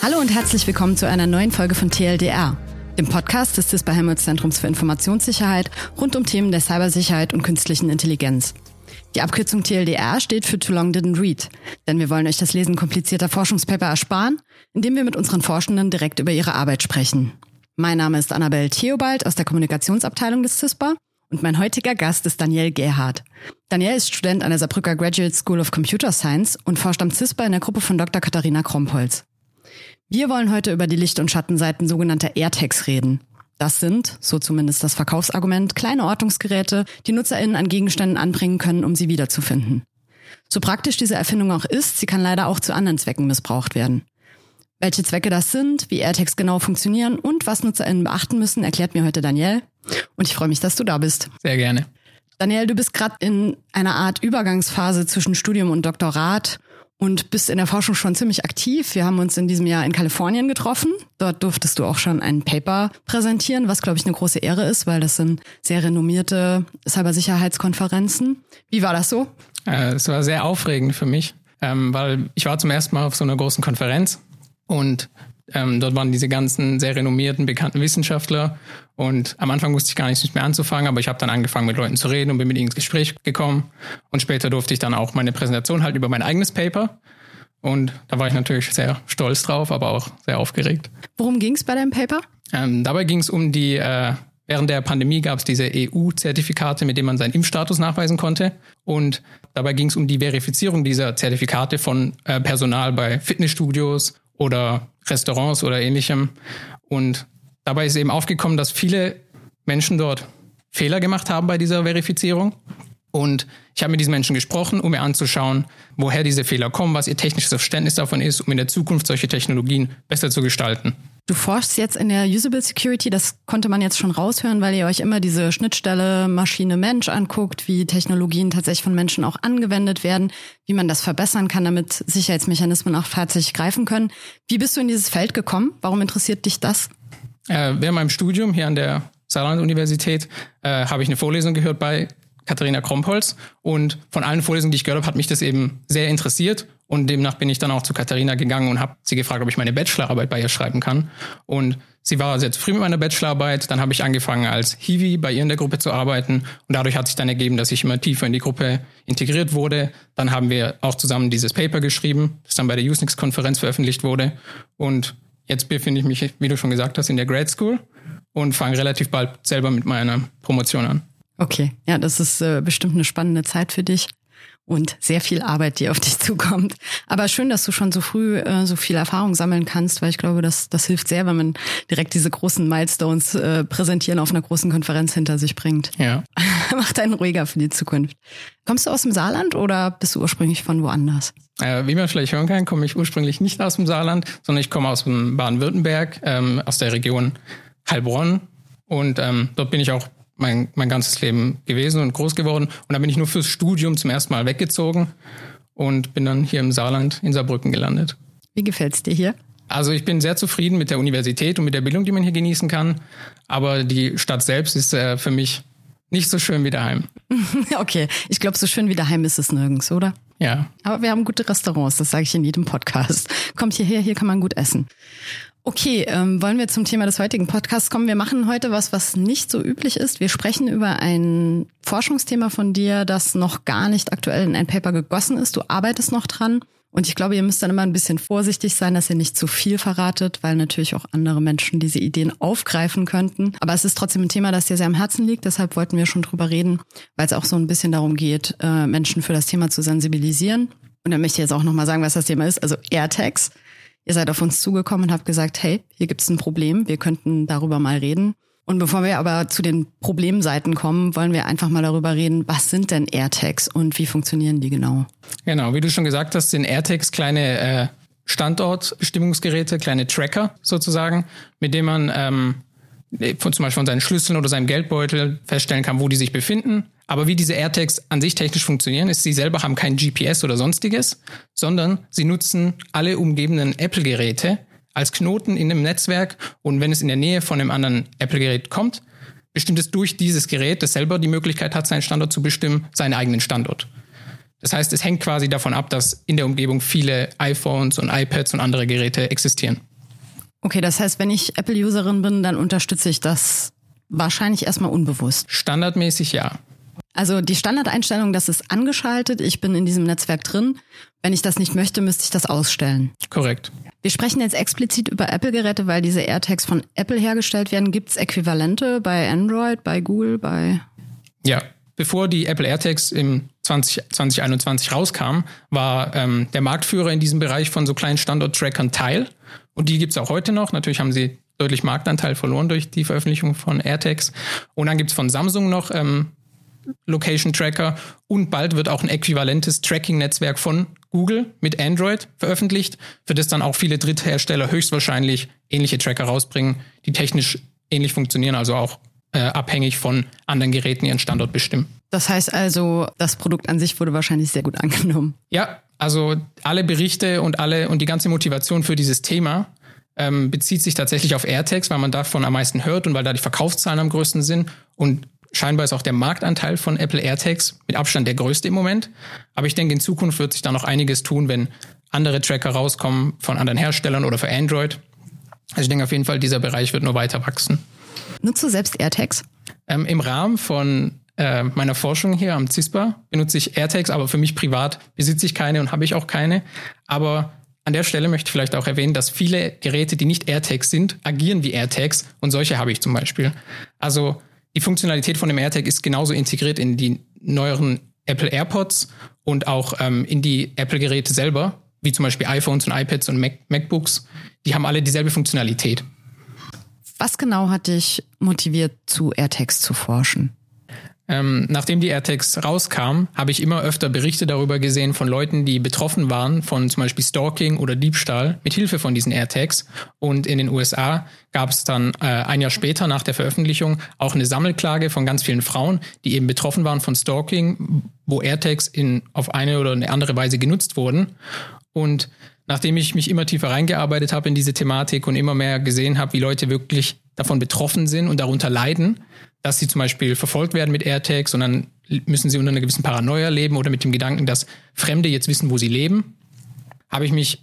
Hallo und herzlich willkommen zu einer neuen Folge von TLDR, dem Podcast des CISPA Helmholtz Zentrums für Informationssicherheit rund um Themen der Cybersicherheit und künstlichen Intelligenz. Die Abkürzung TLDR steht für Too Long Didn't Read, denn wir wollen euch das Lesen komplizierter Forschungspaper ersparen, indem wir mit unseren Forschenden direkt über ihre Arbeit sprechen. Mein Name ist Annabelle Theobald aus der Kommunikationsabteilung des CISPA und mein heutiger Gast ist Daniel Gerhardt. Daniel ist Student an der Saarbrücker Graduate School of Computer Science und forscht am CISPA in der Gruppe von Dr. Katharina Krompholz. Wir wollen heute über die Licht- und Schattenseiten sogenannter AirTags reden. Das sind, so zumindest das Verkaufsargument, kleine Ortungsgeräte, die NutzerInnen an Gegenständen anbringen können, um sie wiederzufinden. So praktisch diese Erfindung auch ist, sie kann leider auch zu anderen Zwecken missbraucht werden. Welche Zwecke das sind, wie AirTags genau funktionieren und was NutzerInnen beachten müssen, erklärt mir heute Daniel. Und ich freue mich, dass du da bist. Sehr gerne. Daniel, du bist gerade in einer Art Übergangsphase zwischen Studium und Doktorat und bist in der Forschung schon ziemlich aktiv. Wir haben uns in diesem Jahr in Kalifornien getroffen. Dort durftest du auch schon ein Paper präsentieren, was, glaube ich, eine große Ehre ist, weil das sind sehr renommierte Cybersicherheitskonferenzen. Wie war das so? Äh, es war sehr aufregend für mich, ähm, weil ich war zum ersten Mal auf so einer großen Konferenz und ähm, dort waren diese ganzen sehr renommierten, bekannten Wissenschaftler. Und am Anfang wusste ich gar nicht mehr anzufangen, aber ich habe dann angefangen, mit Leuten zu reden und bin mit ihnen ins Gespräch gekommen. Und später durfte ich dann auch meine Präsentation halten über mein eigenes Paper. Und da war ich natürlich sehr stolz drauf, aber auch sehr aufgeregt. Worum ging es bei deinem Paper? Ähm, dabei ging es um die, äh, während der Pandemie gab es diese EU-Zertifikate, mit denen man seinen Impfstatus nachweisen konnte. Und dabei ging es um die Verifizierung dieser Zertifikate von äh, Personal bei Fitnessstudios oder Restaurants oder ähnlichem. Und dabei ist eben aufgekommen, dass viele Menschen dort Fehler gemacht haben bei dieser Verifizierung. Und ich habe mit diesen Menschen gesprochen, um mir anzuschauen, woher diese Fehler kommen, was ihr technisches Verständnis davon ist, um in der Zukunft solche Technologien besser zu gestalten. Du forschst jetzt in der Usable Security, das konnte man jetzt schon raushören, weil ihr euch immer diese Schnittstelle Maschine-Mensch anguckt, wie Technologien tatsächlich von Menschen auch angewendet werden, wie man das verbessern kann, damit Sicherheitsmechanismen auch tatsächlich greifen können. Wie bist du in dieses Feld gekommen? Warum interessiert dich das? Äh, während meinem Studium hier an der Saarland-Universität äh, habe ich eine Vorlesung gehört bei Katharina Krompholz. Und von allen Vorlesungen, die ich gehört habe, hat mich das eben sehr interessiert. Und demnach bin ich dann auch zu Katharina gegangen und habe sie gefragt, ob ich meine Bachelorarbeit bei ihr schreiben kann. Und sie war sehr zufrieden mit meiner Bachelorarbeit. Dann habe ich angefangen, als Hiwi bei ihr in der Gruppe zu arbeiten. Und dadurch hat sich dann ergeben, dass ich immer tiefer in die Gruppe integriert wurde. Dann haben wir auch zusammen dieses Paper geschrieben, das dann bei der Usenix-Konferenz veröffentlicht wurde. Und jetzt befinde ich mich, wie du schon gesagt hast, in der Grad School und fange relativ bald selber mit meiner Promotion an. Okay, ja, das ist äh, bestimmt eine spannende Zeit für dich und sehr viel Arbeit, die auf dich zukommt. Aber schön, dass du schon so früh äh, so viel Erfahrung sammeln kannst, weil ich glaube, das, das hilft sehr, wenn man direkt diese großen Milestones äh, präsentieren auf einer großen Konferenz hinter sich bringt. Ja. Macht einen ruhiger für die Zukunft. Kommst du aus dem Saarland oder bist du ursprünglich von woanders? Äh, wie man vielleicht hören kann, komme ich ursprünglich nicht aus dem Saarland, sondern ich komme aus dem Baden-Württemberg, ähm, aus der Region Heilbronn. Und ähm, dort bin ich auch mein, mein ganzes Leben gewesen und groß geworden. Und dann bin ich nur fürs Studium zum ersten Mal weggezogen und bin dann hier im Saarland in Saarbrücken gelandet. Wie gefällt's dir hier? Also ich bin sehr zufrieden mit der Universität und mit der Bildung, die man hier genießen kann. Aber die Stadt selbst ist äh, für mich nicht so schön wie daheim. okay, ich glaube, so schön wie daheim ist es nirgends, oder? Ja. Aber wir haben gute Restaurants, das sage ich in jedem Podcast. Kommt hierher, hier kann man gut essen. Okay, ähm, wollen wir zum Thema des heutigen Podcasts kommen? Wir machen heute was, was nicht so üblich ist. Wir sprechen über ein Forschungsthema von dir, das noch gar nicht aktuell in ein Paper gegossen ist. Du arbeitest noch dran. Und ich glaube, ihr müsst dann immer ein bisschen vorsichtig sein, dass ihr nicht zu viel verratet, weil natürlich auch andere Menschen diese Ideen aufgreifen könnten. Aber es ist trotzdem ein Thema, das dir sehr am Herzen liegt. Deshalb wollten wir schon drüber reden, weil es auch so ein bisschen darum geht, äh, Menschen für das Thema zu sensibilisieren. Und dann möchte ich jetzt auch nochmal sagen, was das Thema ist. Also AirTags. Ihr seid auf uns zugekommen und habt gesagt, hey, hier gibt es ein Problem, wir könnten darüber mal reden. Und bevor wir aber zu den Problemseiten kommen, wollen wir einfach mal darüber reden, was sind denn AirTags und wie funktionieren die genau? Genau, wie du schon gesagt hast, sind AirTags kleine äh, Standortbestimmungsgeräte, kleine Tracker sozusagen, mit denen man ähm, von, zum Beispiel von seinen Schlüsseln oder seinem Geldbeutel feststellen kann, wo die sich befinden. Aber wie diese AirTags an sich technisch funktionieren, ist, sie selber haben kein GPS oder sonstiges, sondern sie nutzen alle umgebenden Apple-Geräte als Knoten in dem Netzwerk und wenn es in der Nähe von einem anderen Apple-Gerät kommt, bestimmt es durch dieses Gerät, das selber die Möglichkeit hat, seinen Standort zu bestimmen, seinen eigenen Standort. Das heißt, es hängt quasi davon ab, dass in der Umgebung viele iPhones und iPads und andere Geräte existieren. Okay, das heißt, wenn ich Apple-Userin bin, dann unterstütze ich das wahrscheinlich erstmal unbewusst. Standardmäßig ja. Also die Standardeinstellung, das ist angeschaltet, ich bin in diesem Netzwerk drin. Wenn ich das nicht möchte, müsste ich das ausstellen. Korrekt. Wir sprechen jetzt explizit über Apple-Geräte, weil diese AirTags von Apple hergestellt werden. Gibt es Äquivalente bei Android, bei Google, bei... Ja, bevor die Apple AirTags im 20, 2021 rauskamen, war ähm, der Marktführer in diesem Bereich von so kleinen Standort-Trackern Teil. Und die gibt es auch heute noch. Natürlich haben sie deutlich Marktanteil verloren durch die Veröffentlichung von AirTags. Und dann gibt es von Samsung noch ähm, Location Tracker und bald wird auch ein äquivalentes Tracking-Netzwerk von Google mit Android veröffentlicht, für das dann auch viele Dritthersteller höchstwahrscheinlich ähnliche Tracker rausbringen, die technisch ähnlich funktionieren, also auch äh, abhängig von anderen Geräten ihren Standort bestimmen. Das heißt also, das Produkt an sich wurde wahrscheinlich sehr gut angenommen. Ja, also alle Berichte und alle und die ganze Motivation für dieses Thema ähm, bezieht sich tatsächlich auf AirTags, weil man davon am meisten hört und weil da die Verkaufszahlen am größten sind. Und scheinbar ist auch der Marktanteil von Apple AirTags mit Abstand der größte im Moment. Aber ich denke, in Zukunft wird sich da noch einiges tun, wenn andere Tracker rauskommen von anderen Herstellern oder für Android. Also ich denke auf jeden Fall, dieser Bereich wird nur weiter wachsen. Nutzt du selbst AirTags? Ähm, Im Rahmen von äh, meiner Forschung hier am CISPA benutze ich AirTags, aber für mich privat besitze ich keine und habe ich auch keine. Aber an der Stelle möchte ich vielleicht auch erwähnen, dass viele Geräte, die nicht AirTags sind, agieren wie AirTags und solche habe ich zum Beispiel. Also die Funktionalität von dem AirTag ist genauso integriert in die neueren Apple AirPods und auch ähm, in die Apple-Geräte selber, wie zum Beispiel iPhones und iPads und Mac MacBooks. Die haben alle dieselbe Funktionalität. Was genau hat dich motiviert, zu AirTags zu forschen? Ähm, nachdem die AirTags rauskamen, habe ich immer öfter Berichte darüber gesehen von Leuten, die betroffen waren von zum Beispiel Stalking oder Diebstahl mit Hilfe von diesen AirTags. Und in den USA gab es dann äh, ein Jahr später nach der Veröffentlichung auch eine Sammelklage von ganz vielen Frauen, die eben betroffen waren von Stalking, wo AirTags in, auf eine oder eine andere Weise genutzt wurden. Und nachdem ich mich immer tiefer reingearbeitet habe in diese Thematik und immer mehr gesehen habe, wie Leute wirklich davon betroffen sind und darunter leiden, dass sie zum Beispiel verfolgt werden mit AirTags und dann müssen sie unter einer gewissen Paranoia leben oder mit dem Gedanken, dass Fremde jetzt wissen, wo sie leben, habe ich mich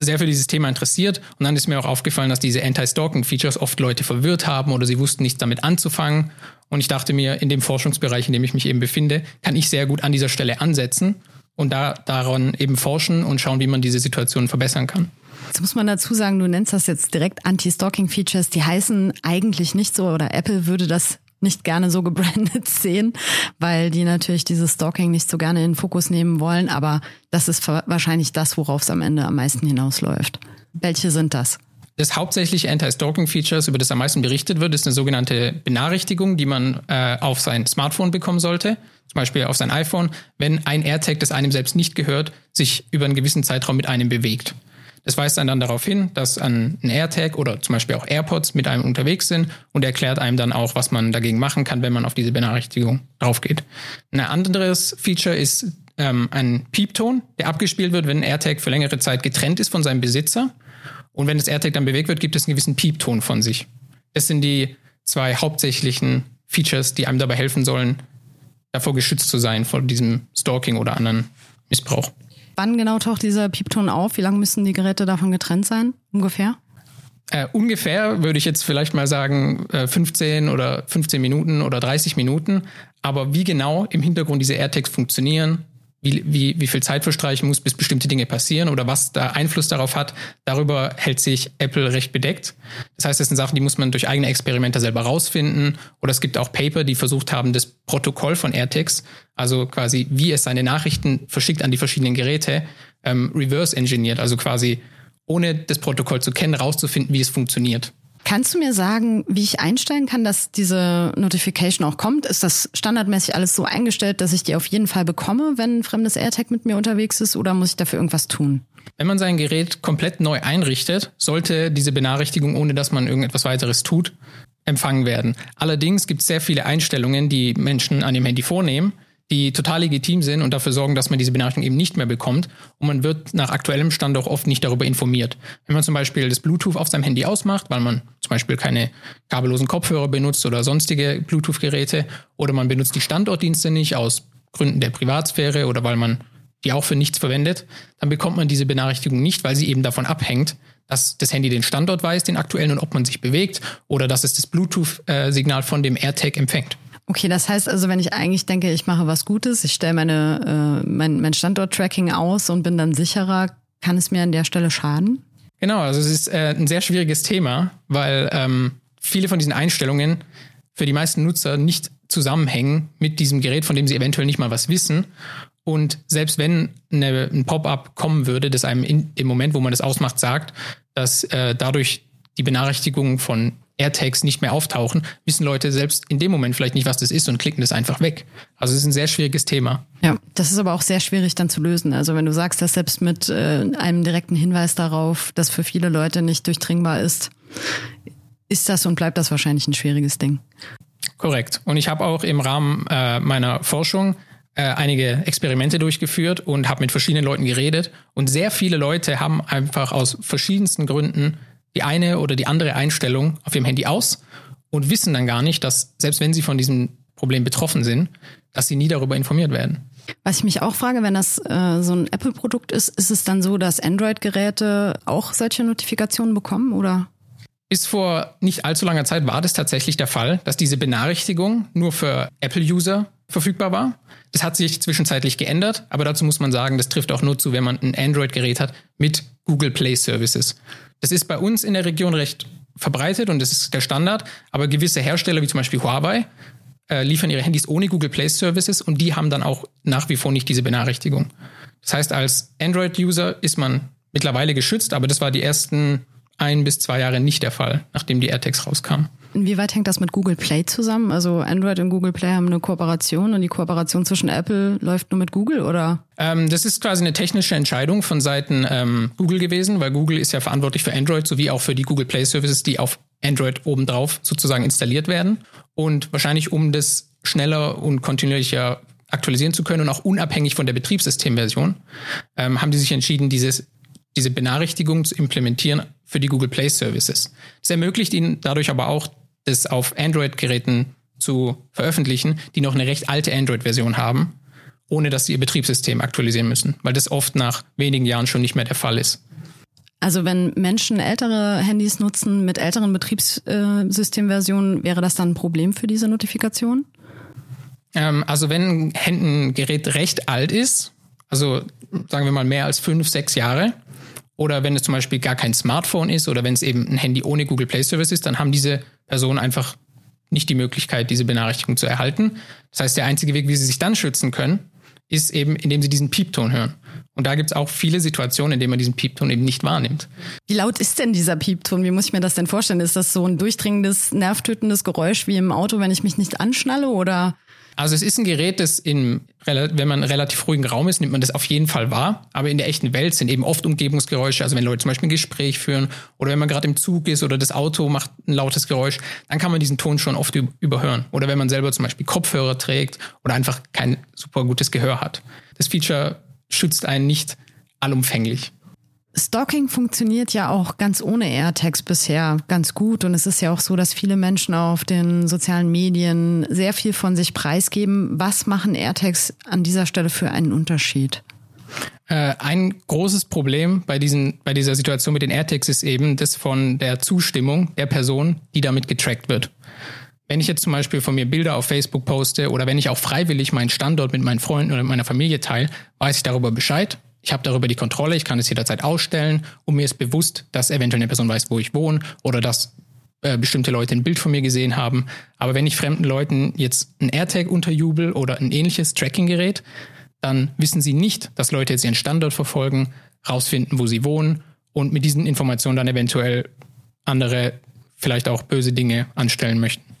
sehr für dieses Thema interessiert und dann ist mir auch aufgefallen, dass diese Anti-Stalking-Features oft Leute verwirrt haben oder sie wussten nichts damit anzufangen. Und ich dachte mir, in dem Forschungsbereich, in dem ich mich eben befinde, kann ich sehr gut an dieser Stelle ansetzen und da daran eben forschen und schauen, wie man diese Situation verbessern kann. Jetzt muss man dazu sagen, du nennst das jetzt direkt Anti-Stalking-Features. Die heißen eigentlich nicht so oder Apple würde das nicht gerne so gebrandet sehen, weil die natürlich dieses Stalking nicht so gerne in den Fokus nehmen wollen. Aber das ist wahrscheinlich das, worauf es am Ende am meisten hinausläuft. Welche sind das? Das hauptsächliche Anti-Stalking-Features, über das am meisten berichtet wird, ist eine sogenannte Benachrichtigung, die man äh, auf sein Smartphone bekommen sollte, zum Beispiel auf sein iPhone, wenn ein AirTag, das einem selbst nicht gehört, sich über einen gewissen Zeitraum mit einem bewegt. Das weist einen dann darauf hin, dass ein AirTag oder zum Beispiel auch AirPods mit einem unterwegs sind und erklärt einem dann auch, was man dagegen machen kann, wenn man auf diese Benachrichtigung draufgeht. Ein anderes Feature ist ähm, ein Piepton, der abgespielt wird, wenn ein AirTag für längere Zeit getrennt ist von seinem Besitzer. Und wenn das AirTag dann bewegt wird, gibt es einen gewissen Piepton von sich. Das sind die zwei hauptsächlichen Features, die einem dabei helfen sollen, davor geschützt zu sein vor diesem Stalking oder anderen Missbrauch. Wann genau taucht dieser Piepton auf? Wie lange müssen die Geräte davon getrennt sein? Ungefähr? Äh, ungefähr würde ich jetzt vielleicht mal sagen äh, 15 oder 15 Minuten oder 30 Minuten. Aber wie genau im Hintergrund diese AirTags funktionieren, wie, wie, wie viel Zeit verstreichen muss, bis bestimmte Dinge passieren oder was da Einfluss darauf hat, darüber hält sich Apple recht bedeckt. Das heißt, das sind Sachen, die muss man durch eigene Experimente selber rausfinden. Oder es gibt auch Paper, die versucht haben, das Protokoll von AirTags, also quasi wie es seine Nachrichten verschickt an die verschiedenen Geräte, ähm, reverse engineert, also quasi ohne das Protokoll zu kennen, rauszufinden, wie es funktioniert. Kannst du mir sagen, wie ich einstellen kann, dass diese Notification auch kommt? Ist das standardmäßig alles so eingestellt, dass ich die auf jeden Fall bekomme, wenn ein fremdes AirTag mit mir unterwegs ist, oder muss ich dafür irgendwas tun? Wenn man sein Gerät komplett neu einrichtet, sollte diese Benachrichtigung, ohne dass man irgendetwas weiteres tut, empfangen werden. Allerdings gibt es sehr viele Einstellungen, die Menschen an dem Handy vornehmen, die total legitim sind und dafür sorgen, dass man diese Benachrichtigung eben nicht mehr bekommt. Und man wird nach aktuellem Stand auch oft nicht darüber informiert. Wenn man zum Beispiel das Bluetooth auf seinem Handy ausmacht, weil man zum Beispiel keine kabellosen Kopfhörer benutzt oder sonstige Bluetooth-Geräte oder man benutzt die Standortdienste nicht aus Gründen der Privatsphäre oder weil man die auch für nichts verwendet, dann bekommt man diese Benachrichtigung nicht, weil sie eben davon abhängt, dass das Handy den Standort weiß, den aktuellen und ob man sich bewegt oder dass es das Bluetooth-Signal von dem AirTag empfängt. Okay, das heißt also, wenn ich eigentlich denke, ich mache was Gutes, ich stelle meine, äh, mein, mein Standort-Tracking aus und bin dann sicherer, kann es mir an der Stelle schaden? Genau, also es ist äh, ein sehr schwieriges Thema, weil ähm, viele von diesen Einstellungen für die meisten Nutzer nicht zusammenhängen mit diesem Gerät, von dem sie eventuell nicht mal was wissen. Und selbst wenn eine, ein Pop-up kommen würde, das einem in dem Moment, wo man das ausmacht, sagt, dass äh, dadurch die Benachrichtigungen von AirTags nicht mehr auftauchen, wissen Leute selbst in dem Moment vielleicht nicht, was das ist und klicken das einfach weg. Also es ist ein sehr schwieriges Thema. Ja, das ist aber auch sehr schwierig dann zu lösen. Also wenn du sagst, dass selbst mit äh, einem direkten Hinweis darauf, dass für viele Leute nicht durchdringbar ist, ist das und bleibt das wahrscheinlich ein schwieriges Ding. Korrekt. Und ich habe auch im Rahmen äh, meiner Forschung äh, einige Experimente durchgeführt und habe mit verschiedenen Leuten geredet. Und sehr viele Leute haben einfach aus verschiedensten Gründen die eine oder die andere Einstellung auf ihrem Handy aus und wissen dann gar nicht, dass selbst wenn sie von diesem Problem betroffen sind, dass sie nie darüber informiert werden. Was ich mich auch frage, wenn das äh, so ein Apple-Produkt ist, ist es dann so, dass Android-Geräte auch solche Notifikationen bekommen oder? Bis vor nicht allzu langer Zeit war das tatsächlich der Fall, dass diese Benachrichtigung nur für Apple-User verfügbar war. Das hat sich zwischenzeitlich geändert, aber dazu muss man sagen, das trifft auch nur zu, wenn man ein Android-Gerät hat mit Google Play Services. Das ist bei uns in der Region recht verbreitet und das ist der Standard, aber gewisse Hersteller wie zum Beispiel Huawei äh, liefern ihre Handys ohne Google Play Services und die haben dann auch nach wie vor nicht diese Benachrichtigung. Das heißt, als Android-User ist man mittlerweile geschützt, aber das war die ersten ein bis zwei Jahre nicht der Fall, nachdem die AirTags rauskamen. Inwieweit hängt das mit Google Play zusammen? Also Android und Google Play haben eine Kooperation und die Kooperation zwischen Apple läuft nur mit Google oder? Ähm, das ist quasi eine technische Entscheidung von Seiten ähm, Google gewesen, weil Google ist ja verantwortlich für Android sowie auch für die Google Play Services, die auf Android obendrauf sozusagen installiert werden. Und wahrscheinlich um das schneller und kontinuierlicher aktualisieren zu können und auch unabhängig von der Betriebssystemversion, ähm, haben die sich entschieden, dieses, diese Benachrichtigung zu implementieren für die Google Play Services. Das ermöglicht ihnen dadurch aber auch das auf Android-Geräten zu veröffentlichen, die noch eine recht alte Android-Version haben, ohne dass sie ihr Betriebssystem aktualisieren müssen, weil das oft nach wenigen Jahren schon nicht mehr der Fall ist. Also wenn Menschen ältere Handys nutzen mit älteren Betriebssystemversionen, wäre das dann ein Problem für diese Notifikation? Ähm, also wenn ein Gerät recht alt ist, also sagen wir mal mehr als fünf, sechs Jahre, oder wenn es zum Beispiel gar kein Smartphone ist oder wenn es eben ein Handy ohne Google Play Service ist, dann haben diese Personen einfach nicht die Möglichkeit, diese Benachrichtigung zu erhalten. Das heißt, der einzige Weg, wie sie sich dann schützen können, ist eben, indem sie diesen Piepton hören. Und da gibt es auch viele Situationen, in denen man diesen Piepton eben nicht wahrnimmt. Wie laut ist denn dieser Piepton? Wie muss ich mir das denn vorstellen? Ist das so ein durchdringendes, nervtötendes Geräusch wie im Auto, wenn ich mich nicht anschnalle oder? Also es ist ein Gerät, das in, wenn man relativ ruhigen Raum ist, nimmt man das auf jeden Fall wahr. Aber in der echten Welt sind eben oft Umgebungsgeräusche. Also wenn Leute zum Beispiel ein Gespräch führen oder wenn man gerade im Zug ist oder das Auto macht ein lautes Geräusch, dann kann man diesen Ton schon oft überhören. Oder wenn man selber zum Beispiel Kopfhörer trägt oder einfach kein super gutes Gehör hat. Das Feature schützt einen nicht allumfänglich. Stalking funktioniert ja auch ganz ohne AirTags bisher ganz gut. Und es ist ja auch so, dass viele Menschen auf den sozialen Medien sehr viel von sich preisgeben. Was machen AirTags an dieser Stelle für einen Unterschied? Äh, ein großes Problem bei, diesen, bei dieser Situation mit den AirTags ist eben das von der Zustimmung der Person, die damit getrackt wird. Wenn ich jetzt zum Beispiel von mir Bilder auf Facebook poste oder wenn ich auch freiwillig meinen Standort mit meinen Freunden oder meiner Familie teile, weiß ich darüber Bescheid ich habe darüber die Kontrolle, ich kann es jederzeit ausstellen und mir ist bewusst, dass eventuell eine Person weiß, wo ich wohne oder dass äh, bestimmte Leute ein Bild von mir gesehen haben. Aber wenn ich fremden Leuten jetzt ein AirTag unterjubel oder ein ähnliches Tracking-Gerät, dann wissen sie nicht, dass Leute jetzt ihren Standort verfolgen, rausfinden, wo sie wohnen und mit diesen Informationen dann eventuell andere vielleicht auch böse Dinge anstellen möchten.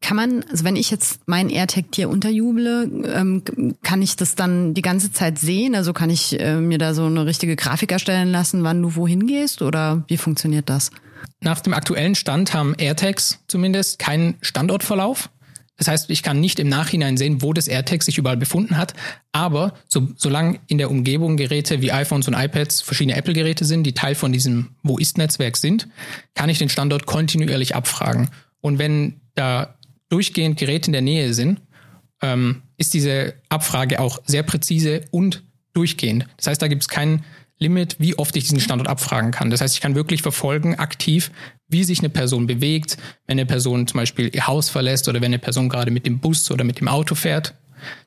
Kann man, also wenn ich jetzt mein AirTag dir unterjuble, ähm, kann ich das dann die ganze Zeit sehen? Also kann ich äh, mir da so eine richtige Grafik erstellen lassen, wann du wohin gehst oder wie funktioniert das? Nach dem aktuellen Stand haben AirTags zumindest keinen Standortverlauf. Das heißt, ich kann nicht im Nachhinein sehen, wo das AirTag sich überall befunden hat. Aber so, solange in der Umgebung Geräte wie iPhones und iPads verschiedene Apple-Geräte sind, die Teil von diesem Wo ist-Netzwerk sind, kann ich den Standort kontinuierlich abfragen. Und wenn da durchgehend Geräte in der Nähe sind, ähm, ist diese Abfrage auch sehr präzise und durchgehend. Das heißt, da gibt es keinen Limit, wie oft ich diesen Standort abfragen kann. Das heißt, ich kann wirklich verfolgen, aktiv, wie sich eine Person bewegt, wenn eine Person zum Beispiel ihr Haus verlässt oder wenn eine Person gerade mit dem Bus oder mit dem Auto fährt.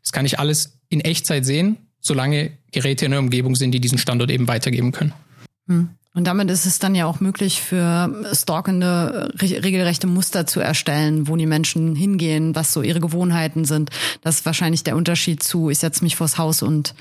Das kann ich alles in Echtzeit sehen, solange Geräte in der Umgebung sind, die diesen Standort eben weitergeben können. Hm. Und damit ist es dann ja auch möglich für stalkende regelrechte Muster zu erstellen, wo die Menschen hingehen, was so ihre Gewohnheiten sind. Das ist wahrscheinlich der Unterschied zu, ich setze mich vors Haus und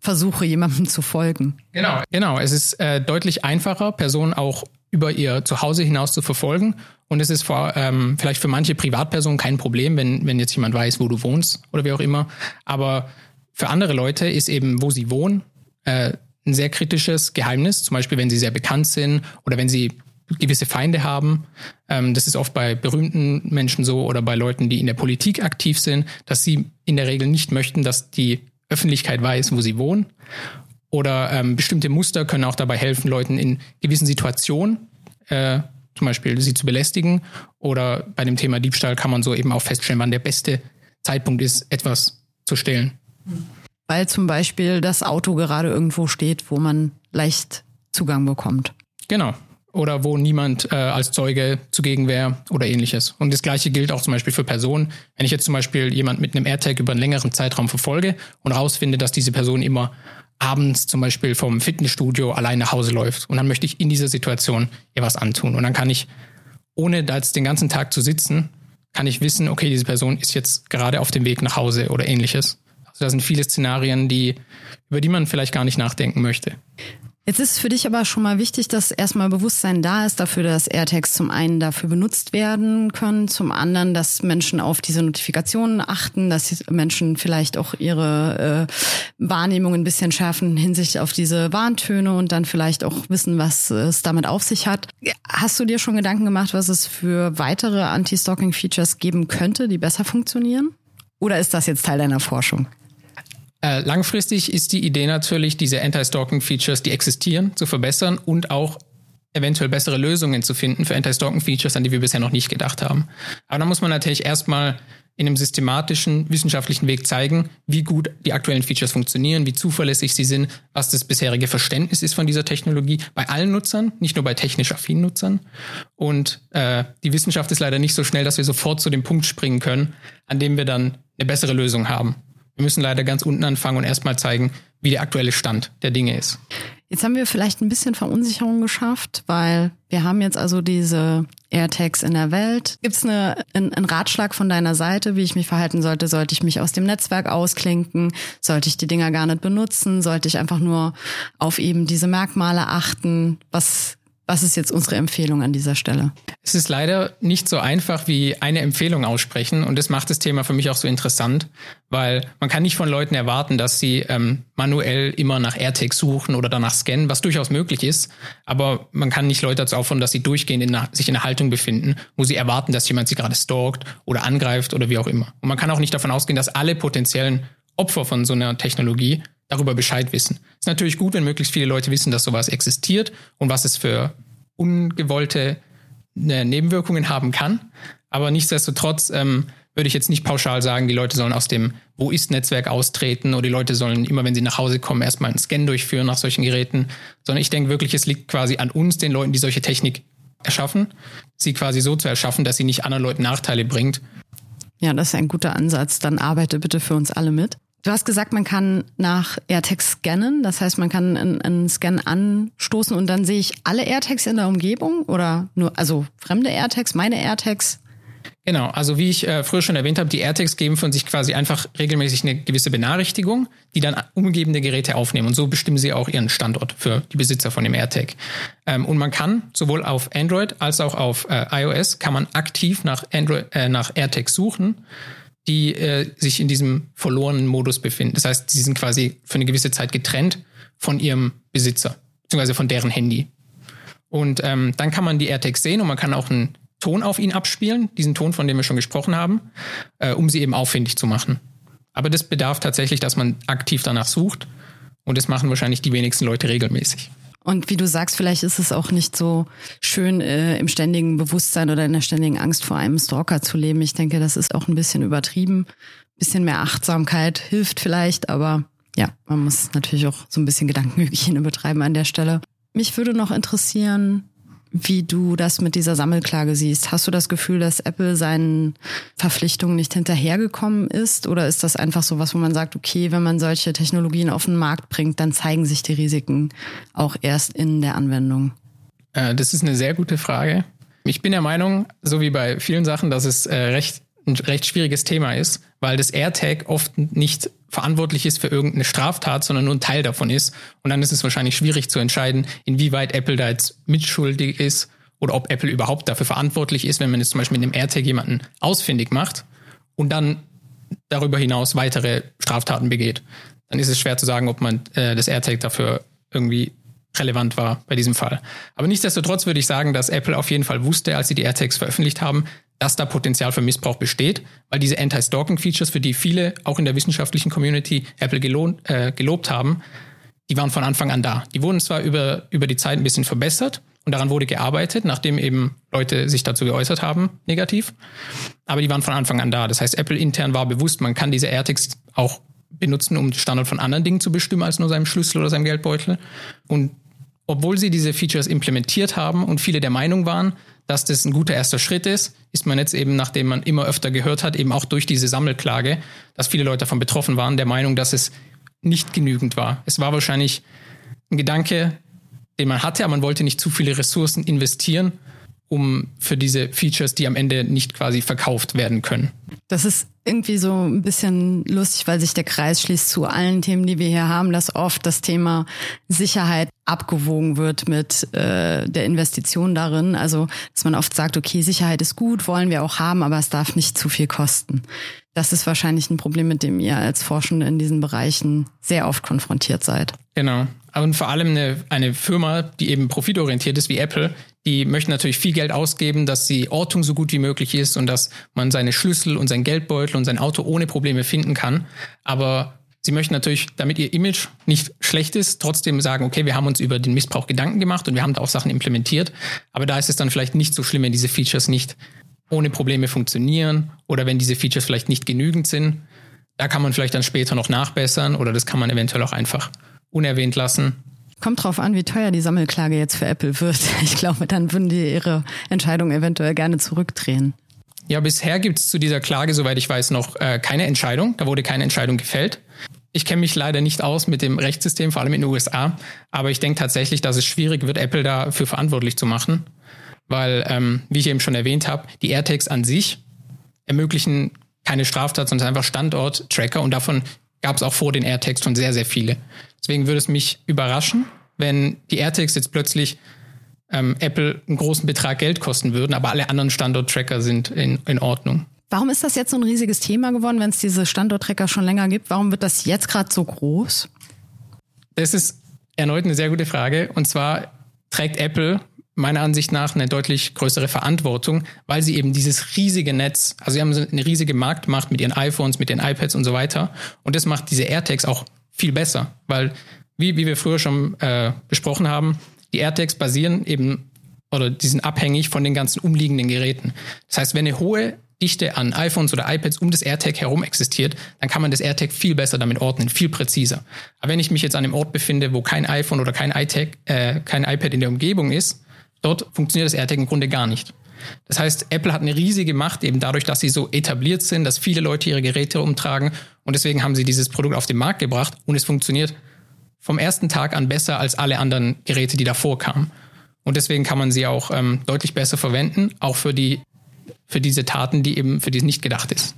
versuche jemandem zu folgen. Genau, genau. Es ist äh, deutlich einfacher, Personen auch über ihr Zuhause hinaus zu verfolgen. Und es ist vor, ähm, vielleicht für manche Privatpersonen kein Problem, wenn, wenn jetzt jemand weiß, wo du wohnst oder wie auch immer. Aber für andere Leute ist eben, wo sie wohnen, äh, ein sehr kritisches Geheimnis. Zum Beispiel, wenn sie sehr bekannt sind oder wenn sie gewisse Feinde haben. Ähm, das ist oft bei berühmten Menschen so oder bei Leuten, die in der Politik aktiv sind, dass sie in der Regel nicht möchten, dass die Öffentlichkeit weiß, wo sie wohnen. Oder ähm, bestimmte Muster können auch dabei helfen, Leuten in gewissen Situationen, äh, zum Beispiel sie zu belästigen. Oder bei dem Thema Diebstahl kann man so eben auch feststellen, wann der beste Zeitpunkt ist, etwas zu stehlen. Weil zum Beispiel das Auto gerade irgendwo steht, wo man leicht Zugang bekommt. Genau. Oder wo niemand äh, als Zeuge zugegen wäre oder ähnliches. Und das gleiche gilt auch zum Beispiel für Personen. Wenn ich jetzt zum Beispiel jemand mit einem AirTag über einen längeren Zeitraum verfolge und rausfinde, dass diese Person immer abends zum Beispiel vom Fitnessstudio allein nach Hause läuft. Und dann möchte ich in dieser Situation ihr was antun. Und dann kann ich, ohne da jetzt den ganzen Tag zu sitzen, kann ich wissen, okay, diese Person ist jetzt gerade auf dem Weg nach Hause oder ähnliches. Also da sind viele Szenarien, die, über die man vielleicht gar nicht nachdenken möchte. Jetzt ist für dich aber schon mal wichtig, dass erstmal Bewusstsein da ist dafür, dass AirTags zum einen dafür benutzt werden können, zum anderen, dass Menschen auf diese Notifikationen achten, dass Menschen vielleicht auch ihre äh, Wahrnehmung ein bisschen schärfen hinsichtlich auf diese Warntöne und dann vielleicht auch wissen, was es damit auf sich hat. Hast du dir schon Gedanken gemacht, was es für weitere Anti-Stalking-Features geben könnte, die besser funktionieren? Oder ist das jetzt Teil deiner Forschung? Äh, langfristig ist die Idee natürlich, diese Anti-Stalking-Features, die existieren, zu verbessern und auch eventuell bessere Lösungen zu finden für Anti-Stalking-Features, an die wir bisher noch nicht gedacht haben. Aber da muss man natürlich erstmal in einem systematischen, wissenschaftlichen Weg zeigen, wie gut die aktuellen Features funktionieren, wie zuverlässig sie sind, was das bisherige Verständnis ist von dieser Technologie bei allen Nutzern, nicht nur bei technisch affinen Nutzern. Und äh, die Wissenschaft ist leider nicht so schnell, dass wir sofort zu dem Punkt springen können, an dem wir dann eine bessere Lösung haben. Wir müssen leider ganz unten anfangen und erstmal zeigen, wie der aktuelle Stand der Dinge ist. Jetzt haben wir vielleicht ein bisschen Verunsicherung geschafft, weil wir haben jetzt also diese AirTags in der Welt. Gibt es eine, einen, einen Ratschlag von deiner Seite, wie ich mich verhalten sollte? Sollte ich mich aus dem Netzwerk ausklinken? Sollte ich die Dinger gar nicht benutzen? Sollte ich einfach nur auf eben diese Merkmale achten? Was was ist jetzt unsere Empfehlung an dieser Stelle? Es ist leider nicht so einfach wie eine Empfehlung aussprechen und das macht das Thema für mich auch so interessant, weil man kann nicht von Leuten erwarten, dass sie ähm, manuell immer nach AirTags suchen oder danach scannen, was durchaus möglich ist, aber man kann nicht Leute dazu auffordern, dass sie durchgehend in sich in einer Haltung befinden, wo sie erwarten, dass jemand sie gerade stalkt oder angreift oder wie auch immer. Und man kann auch nicht davon ausgehen, dass alle potenziellen Opfer von so einer Technologie darüber Bescheid wissen. Es ist natürlich gut, wenn möglichst viele Leute wissen, dass sowas existiert und was es für ungewollte äh, Nebenwirkungen haben kann. Aber nichtsdestotrotz ähm, würde ich jetzt nicht pauschal sagen, die Leute sollen aus dem Wo ist Netzwerk austreten oder die Leute sollen immer, wenn sie nach Hause kommen, erstmal einen Scan durchführen nach solchen Geräten, sondern ich denke wirklich, es liegt quasi an uns, den Leuten, die solche Technik erschaffen, sie quasi so zu erschaffen, dass sie nicht anderen Leuten Nachteile bringt. Ja, das ist ein guter Ansatz. Dann arbeite bitte für uns alle mit. Du hast gesagt, man kann nach AirTags scannen. Das heißt, man kann einen, einen Scan anstoßen und dann sehe ich alle AirTags in der Umgebung oder nur, also fremde AirTags, meine AirTags. Genau, also wie ich äh, früher schon erwähnt habe, die AirTags geben von sich quasi einfach regelmäßig eine gewisse Benachrichtigung, die dann umgebende Geräte aufnehmen. Und so bestimmen sie auch ihren Standort für die Besitzer von dem AirTag. Ähm, und man kann sowohl auf Android als auch auf äh, iOS kann man aktiv nach, Android, äh, nach AirTags suchen die äh, sich in diesem verlorenen Modus befinden. Das heißt, sie sind quasi für eine gewisse Zeit getrennt von ihrem Besitzer, beziehungsweise von deren Handy. Und ähm, dann kann man die AirTags sehen und man kann auch einen Ton auf ihn abspielen, diesen Ton, von dem wir schon gesprochen haben, äh, um sie eben auffindig zu machen. Aber das bedarf tatsächlich, dass man aktiv danach sucht. Und das machen wahrscheinlich die wenigsten Leute regelmäßig. Und wie du sagst, vielleicht ist es auch nicht so schön, äh, im ständigen Bewusstsein oder in der ständigen Angst vor einem Stalker zu leben. Ich denke, das ist auch ein bisschen übertrieben. Ein bisschen mehr Achtsamkeit hilft vielleicht, aber ja, man muss natürlich auch so ein bisschen Gedankenhygiene betreiben an der Stelle. Mich würde noch interessieren, wie du das mit dieser Sammelklage siehst. Hast du das Gefühl, dass Apple seinen Verpflichtungen nicht hinterhergekommen ist? Oder ist das einfach so was, wo man sagt, okay, wenn man solche Technologien auf den Markt bringt, dann zeigen sich die Risiken auch erst in der Anwendung? Äh, das ist eine sehr gute Frage. Ich bin der Meinung, so wie bei vielen Sachen, dass es äh, recht, ein recht schwieriges Thema ist, weil das AirTag oft nicht verantwortlich ist für irgendeine Straftat, sondern nur ein Teil davon ist. Und dann ist es wahrscheinlich schwierig zu entscheiden, inwieweit Apple da jetzt mitschuldig ist oder ob Apple überhaupt dafür verantwortlich ist, wenn man jetzt zum Beispiel mit dem AirTag jemanden ausfindig macht und dann darüber hinaus weitere Straftaten begeht. Dann ist es schwer zu sagen, ob man äh, das AirTag dafür irgendwie relevant war bei diesem Fall. Aber nichtsdestotrotz würde ich sagen, dass Apple auf jeden Fall wusste, als sie die AirTags veröffentlicht haben, dass da Potenzial für Missbrauch besteht, weil diese Anti-Stalking-Features, für die viele auch in der wissenschaftlichen Community Apple gelohnt, äh, gelobt haben, die waren von Anfang an da. Die wurden zwar über, über die Zeit ein bisschen verbessert und daran wurde gearbeitet, nachdem eben Leute sich dazu geäußert haben, negativ, aber die waren von Anfang an da. Das heißt, Apple intern war bewusst, man kann diese AirTags auch benutzen, um den Standort von anderen Dingen zu bestimmen als nur seinem Schlüssel oder seinem Geldbeutel. Und obwohl sie diese Features implementiert haben und viele der Meinung waren, dass das ein guter erster Schritt ist, ist man jetzt eben, nachdem man immer öfter gehört hat, eben auch durch diese Sammelklage, dass viele Leute davon betroffen waren, der Meinung, dass es nicht genügend war. Es war wahrscheinlich ein Gedanke, den man hatte, aber man wollte nicht zu viele Ressourcen investieren, um für diese Features, die am Ende nicht quasi verkauft werden können. Das ist irgendwie so ein bisschen lustig, weil sich der Kreis schließt zu allen Themen, die wir hier haben, dass oft das Thema Sicherheit abgewogen wird mit äh, der Investition darin. Also, dass man oft sagt, okay, Sicherheit ist gut, wollen wir auch haben, aber es darf nicht zu viel kosten. Das ist wahrscheinlich ein Problem, mit dem ihr als Forschende in diesen Bereichen sehr oft konfrontiert seid. Genau. Und vor allem eine, eine Firma, die eben profitorientiert ist wie Apple, die möchten natürlich viel Geld ausgeben, dass die Ortung so gut wie möglich ist und dass man seine Schlüssel und sein Geldbeutel und sein Auto ohne Probleme finden kann. Aber sie möchten natürlich, damit ihr Image nicht schlecht ist, trotzdem sagen, okay, wir haben uns über den Missbrauch Gedanken gemacht und wir haben da auch Sachen implementiert. Aber da ist es dann vielleicht nicht so schlimm, wenn diese Features nicht ohne Probleme funktionieren oder wenn diese Features vielleicht nicht genügend sind. Da kann man vielleicht dann später noch nachbessern oder das kann man eventuell auch einfach unerwähnt lassen. Kommt drauf an, wie teuer die Sammelklage jetzt für Apple wird. Ich glaube, dann würden die ihre Entscheidung eventuell gerne zurückdrehen. Ja, bisher gibt es zu dieser Klage, soweit ich weiß, noch äh, keine Entscheidung. Da wurde keine Entscheidung gefällt. Ich kenne mich leider nicht aus mit dem Rechtssystem, vor allem in den USA, aber ich denke tatsächlich, dass es schwierig wird, Apple dafür verantwortlich zu machen, weil, ähm, wie ich eben schon erwähnt habe, die AirTags an sich ermöglichen keine Straftat, sondern einfach Standort-Tracker und davon gab es auch vor den AirTags schon sehr, sehr viele. Deswegen würde es mich überraschen, wenn die AirTags jetzt plötzlich ähm, Apple einen großen Betrag Geld kosten würden, aber alle anderen Standort-Tracker sind in, in Ordnung. Warum ist das jetzt so ein riesiges Thema geworden, wenn es diese Standort-Tracker schon länger gibt? Warum wird das jetzt gerade so groß? Das ist erneut eine sehr gute Frage. Und zwar trägt Apple meiner Ansicht nach eine deutlich größere Verantwortung, weil sie eben dieses riesige Netz, also sie haben eine riesige Marktmacht mit ihren iPhones, mit den iPads und so weiter. Und das macht diese AirTags auch viel besser, weil wie, wie wir früher schon äh, besprochen haben, die AirTags basieren eben oder die sind abhängig von den ganzen umliegenden Geräten. Das heißt, wenn eine hohe Dichte an iPhones oder iPads um das AirTag herum existiert, dann kann man das AirTag viel besser damit ordnen, viel präziser. Aber wenn ich mich jetzt an einem Ort befinde, wo kein iPhone oder kein iTag, äh, kein iPad in der Umgebung ist, dort funktioniert das AirTag im Grunde gar nicht. Das heißt, Apple hat eine riesige Macht eben dadurch, dass sie so etabliert sind, dass viele Leute ihre Geräte umtragen und deswegen haben sie dieses Produkt auf den Markt gebracht und es funktioniert vom ersten Tag an besser als alle anderen Geräte, die davor kamen. Und deswegen kann man sie auch ähm, deutlich besser verwenden, auch für die für diese Taten, die eben für die es nicht gedacht ist.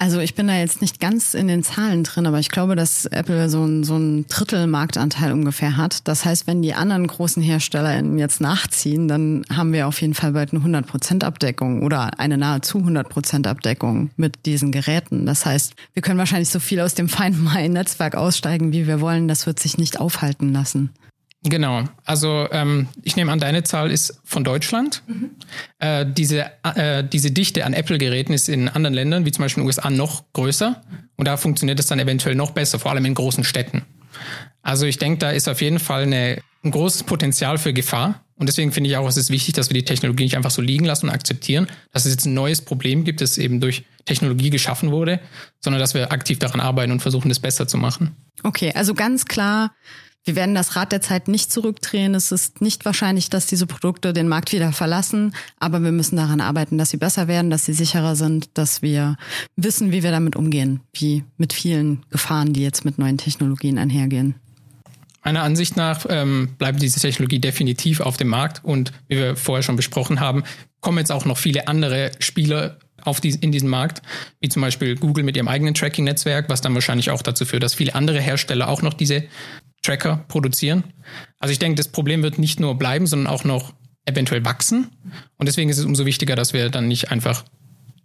Also ich bin da jetzt nicht ganz in den Zahlen drin, aber ich glaube, dass Apple so ein, so ein Drittel Marktanteil ungefähr hat. Das heißt, wenn die anderen großen Hersteller jetzt nachziehen, dann haben wir auf jeden Fall bald eine 100% Abdeckung oder eine nahezu 100% Abdeckung mit diesen Geräten. Das heißt, wir können wahrscheinlich so viel aus dem Find My Netzwerk aussteigen, wie wir wollen. Das wird sich nicht aufhalten lassen. Genau. Also ähm, ich nehme an, deine Zahl ist von Deutschland. Mhm. Äh, diese, äh, diese Dichte an Apple-Geräten ist in anderen Ländern, wie zum Beispiel in den USA, noch größer. Und da funktioniert es dann eventuell noch besser, vor allem in großen Städten. Also ich denke, da ist auf jeden Fall eine, ein großes Potenzial für Gefahr. Und deswegen finde ich auch, es ist wichtig, dass wir die Technologie nicht einfach so liegen lassen und akzeptieren, dass es jetzt ein neues Problem gibt, das eben durch Technologie geschaffen wurde, sondern dass wir aktiv daran arbeiten und versuchen, das besser zu machen. Okay, also ganz klar, wir werden das Rad der Zeit nicht zurückdrehen. Es ist nicht wahrscheinlich, dass diese Produkte den Markt wieder verlassen, aber wir müssen daran arbeiten, dass sie besser werden, dass sie sicherer sind, dass wir wissen, wie wir damit umgehen, wie mit vielen Gefahren, die jetzt mit neuen Technologien einhergehen. Meiner Ansicht nach ähm, bleibt diese Technologie definitiv auf dem Markt und wie wir vorher schon besprochen haben, kommen jetzt auch noch viele andere Spieler auf die, in diesen Markt, wie zum Beispiel Google mit ihrem eigenen Tracking-Netzwerk, was dann wahrscheinlich auch dazu führt, dass viele andere Hersteller auch noch diese Tracker produzieren. Also ich denke, das Problem wird nicht nur bleiben, sondern auch noch eventuell wachsen. Und deswegen ist es umso wichtiger, dass wir dann nicht einfach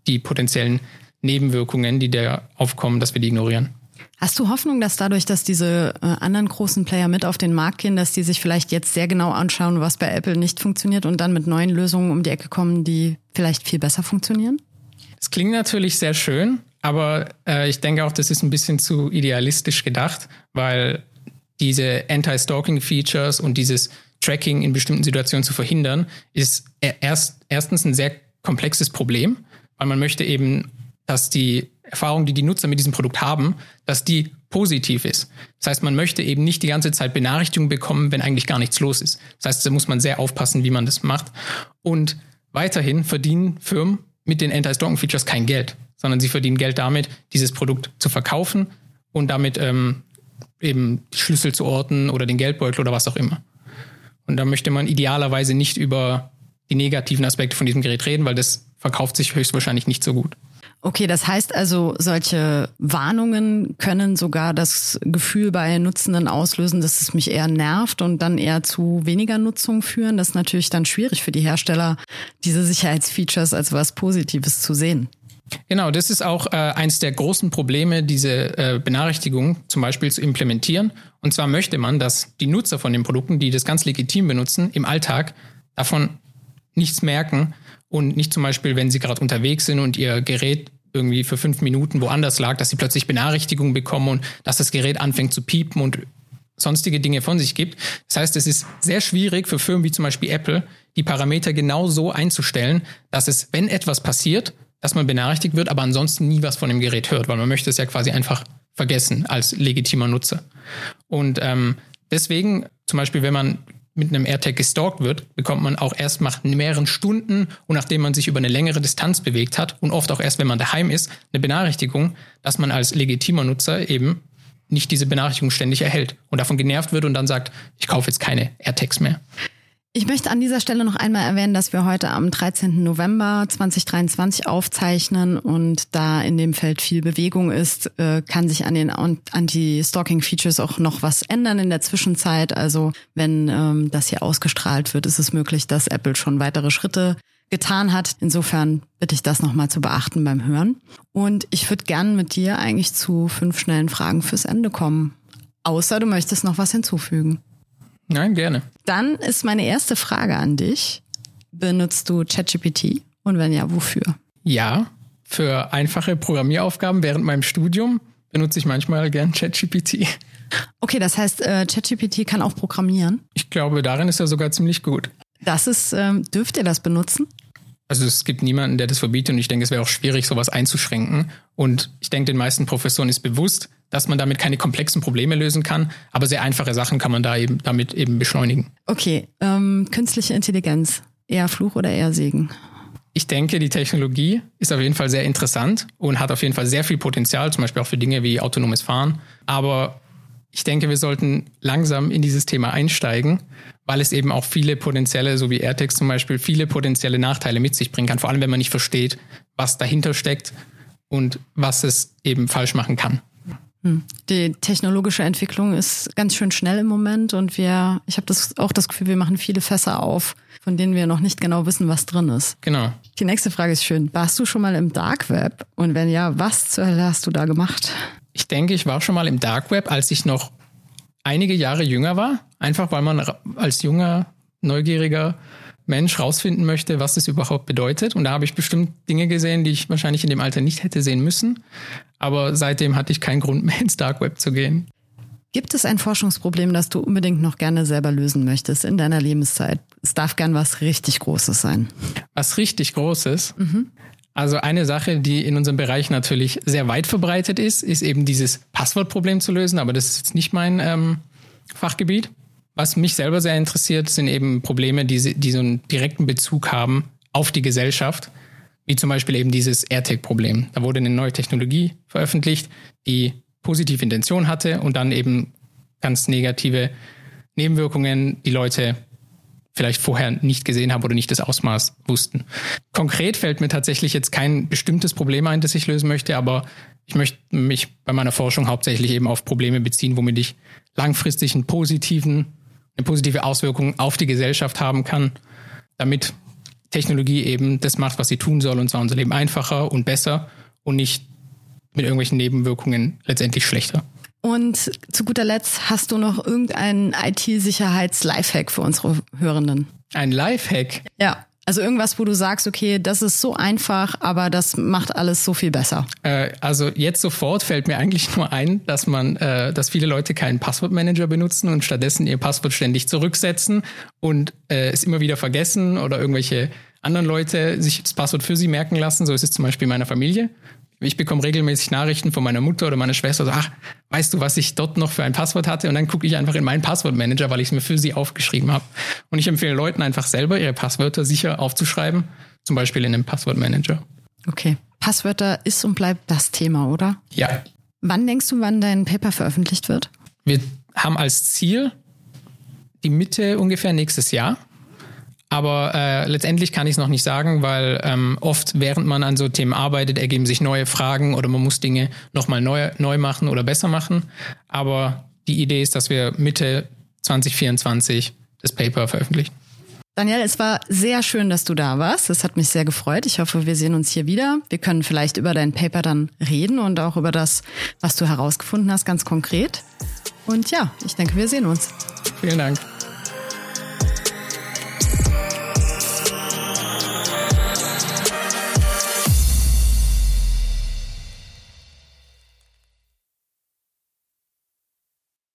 die potenziellen Nebenwirkungen, die da aufkommen, dass wir die ignorieren. Hast du Hoffnung, dass dadurch, dass diese äh, anderen großen Player mit auf den Markt gehen, dass die sich vielleicht jetzt sehr genau anschauen, was bei Apple nicht funktioniert und dann mit neuen Lösungen um die Ecke kommen, die vielleicht viel besser funktionieren? Das klingt natürlich sehr schön, aber äh, ich denke auch, das ist ein bisschen zu idealistisch gedacht, weil diese Anti-Stalking-Features und dieses Tracking in bestimmten Situationen zu verhindern, ist erst, erstens ein sehr komplexes Problem, weil man möchte eben, dass die Erfahrung, die die Nutzer mit diesem Produkt haben, dass die positiv ist. Das heißt, man möchte eben nicht die ganze Zeit Benachrichtigungen bekommen, wenn eigentlich gar nichts los ist. Das heißt, da muss man sehr aufpassen, wie man das macht. Und weiterhin verdienen Firmen mit den Anti-Stalking-Features kein Geld, sondern sie verdienen Geld damit, dieses Produkt zu verkaufen und damit ähm, eben Schlüssel zu orten oder den Geldbeutel oder was auch immer. Und da möchte man idealerweise nicht über die negativen Aspekte von diesem Gerät reden, weil das verkauft sich höchstwahrscheinlich nicht so gut. Okay, das heißt also, solche Warnungen können sogar das Gefühl bei Nutzenden auslösen, dass es mich eher nervt und dann eher zu weniger Nutzung führen. Das ist natürlich dann schwierig für die Hersteller, diese Sicherheitsfeatures als was Positives zu sehen. Genau, das ist auch äh, eines der großen Probleme, diese äh, Benachrichtigung zum Beispiel zu implementieren. Und zwar möchte man, dass die Nutzer von den Produkten, die das ganz legitim benutzen, im Alltag davon nichts merken und nicht zum Beispiel, wenn sie gerade unterwegs sind und ihr Gerät irgendwie für fünf Minuten woanders lag, dass sie plötzlich Benachrichtigungen bekommen und dass das Gerät anfängt zu piepen und sonstige Dinge von sich gibt. Das heißt, es ist sehr schwierig für Firmen wie zum Beispiel Apple, die Parameter genau so einzustellen, dass es, wenn etwas passiert, dass man benachrichtigt wird, aber ansonsten nie was von dem Gerät hört, weil man möchte es ja quasi einfach vergessen als legitimer Nutzer. Und ähm, deswegen, zum Beispiel, wenn man mit einem AirTag gestalkt wird, bekommt man auch erst nach mehreren Stunden und nachdem man sich über eine längere Distanz bewegt hat und oft auch erst, wenn man daheim ist, eine Benachrichtigung, dass man als legitimer Nutzer eben nicht diese Benachrichtigung ständig erhält und davon genervt wird und dann sagt, ich kaufe jetzt keine AirTags mehr. Ich möchte an dieser Stelle noch einmal erwähnen, dass wir heute am 13. November 2023 aufzeichnen und da in dem Feld viel Bewegung ist, äh, kann sich an den Anti-Stalking-Features auch noch was ändern in der Zwischenzeit. Also wenn ähm, das hier ausgestrahlt wird, ist es möglich, dass Apple schon weitere Schritte getan hat. Insofern bitte ich das nochmal zu beachten beim Hören. Und ich würde gern mit dir eigentlich zu fünf schnellen Fragen fürs Ende kommen. Außer du möchtest noch was hinzufügen. Nein, gerne. Dann ist meine erste Frage an dich. Benutzt du ChatGPT? Und wenn ja, wofür? Ja, für einfache Programmieraufgaben während meinem Studium benutze ich manchmal gern ChatGPT. Okay, das heißt, äh, ChatGPT kann auch programmieren? Ich glaube, darin ist er sogar ziemlich gut. Das ist, ähm, dürft ihr das benutzen? Also es gibt niemanden, der das verbietet und ich denke, es wäre auch schwierig, sowas einzuschränken. Und ich denke, den meisten Professoren ist bewusst, dass man damit keine komplexen Probleme lösen kann, aber sehr einfache Sachen kann man da eben damit eben beschleunigen. Okay, ähm, künstliche Intelligenz, eher Fluch oder eher Segen? Ich denke, die Technologie ist auf jeden Fall sehr interessant und hat auf jeden Fall sehr viel Potenzial, zum Beispiel auch für Dinge wie autonomes Fahren. Aber ich denke, wir sollten langsam in dieses Thema einsteigen, weil es eben auch viele potenzielle, so wie AirTags zum Beispiel, viele potenzielle Nachteile mit sich bringen kann. Vor allem, wenn man nicht versteht, was dahinter steckt und was es eben falsch machen kann. Hm. Die technologische Entwicklung ist ganz schön schnell im Moment und wir, ich habe das auch das Gefühl, wir machen viele Fässer auf, von denen wir noch nicht genau wissen, was drin ist. Genau. Die nächste Frage ist schön. Warst du schon mal im Dark Web? Und wenn ja, was zur Hölle hast du da gemacht? Ich denke, ich war schon mal im Dark Web, als ich noch einige Jahre jünger war, einfach weil man als junger, neugieriger Mensch rausfinden möchte, was das überhaupt bedeutet. Und da habe ich bestimmt Dinge gesehen, die ich wahrscheinlich in dem Alter nicht hätte sehen müssen. Aber seitdem hatte ich keinen Grund mehr ins Dark Web zu gehen. Gibt es ein Forschungsproblem, das du unbedingt noch gerne selber lösen möchtest in deiner Lebenszeit? Es darf gern was richtig Großes sein. Was richtig Großes? Mhm. Also eine Sache, die in unserem Bereich natürlich sehr weit verbreitet ist, ist eben dieses Passwortproblem zu lösen, aber das ist jetzt nicht mein ähm, Fachgebiet. Was mich selber sehr interessiert, sind eben Probleme, die, die so einen direkten Bezug haben auf die Gesellschaft, wie zum Beispiel eben dieses AirTag-Problem. Da wurde eine neue Technologie veröffentlicht, die positive Intention hatte und dann eben ganz negative Nebenwirkungen, die Leute vielleicht vorher nicht gesehen haben oder nicht das Ausmaß wussten. Konkret fällt mir tatsächlich jetzt kein bestimmtes Problem ein, das ich lösen möchte, aber ich möchte mich bei meiner Forschung hauptsächlich eben auf Probleme beziehen, womit ich langfristig einen positiven, eine positive Auswirkung auf die Gesellschaft haben kann, damit Technologie eben das macht, was sie tun soll, und zwar unser Leben einfacher und besser und nicht mit irgendwelchen Nebenwirkungen letztendlich schlechter. Und zu guter Letzt hast du noch irgendeinen IT-Sicherheits-Lifehack für unsere Hörenden? Ein Lifehack? Ja. Also irgendwas, wo du sagst, okay, das ist so einfach, aber das macht alles so viel besser. Äh, also jetzt sofort fällt mir eigentlich nur ein, dass man, äh, dass viele Leute keinen Passwortmanager benutzen und stattdessen ihr Passwort ständig zurücksetzen und äh, es immer wieder vergessen oder irgendwelche anderen Leute sich das Passwort für sie merken lassen. So ist es zum Beispiel in meiner Familie. Ich bekomme regelmäßig Nachrichten von meiner Mutter oder meiner Schwester, so, ach, weißt du, was ich dort noch für ein Passwort hatte? Und dann gucke ich einfach in meinen Passwortmanager, weil ich es mir für sie aufgeschrieben habe. Und ich empfehle Leuten einfach selber ihre Passwörter sicher aufzuschreiben, zum Beispiel in einem Passwortmanager. Okay. Passwörter ist und bleibt das Thema, oder? Ja. Wann denkst du, wann dein Paper veröffentlicht wird? Wir haben als Ziel die Mitte ungefähr nächstes Jahr. Aber äh, letztendlich kann ich es noch nicht sagen, weil ähm, oft, während man an so Themen arbeitet, ergeben sich neue Fragen oder man muss Dinge nochmal neu, neu machen oder besser machen. Aber die Idee ist, dass wir Mitte 2024 das Paper veröffentlichen. Daniel, es war sehr schön, dass du da warst. Es hat mich sehr gefreut. Ich hoffe, wir sehen uns hier wieder. Wir können vielleicht über dein Paper dann reden und auch über das, was du herausgefunden hast, ganz konkret. Und ja, ich denke, wir sehen uns. Vielen Dank.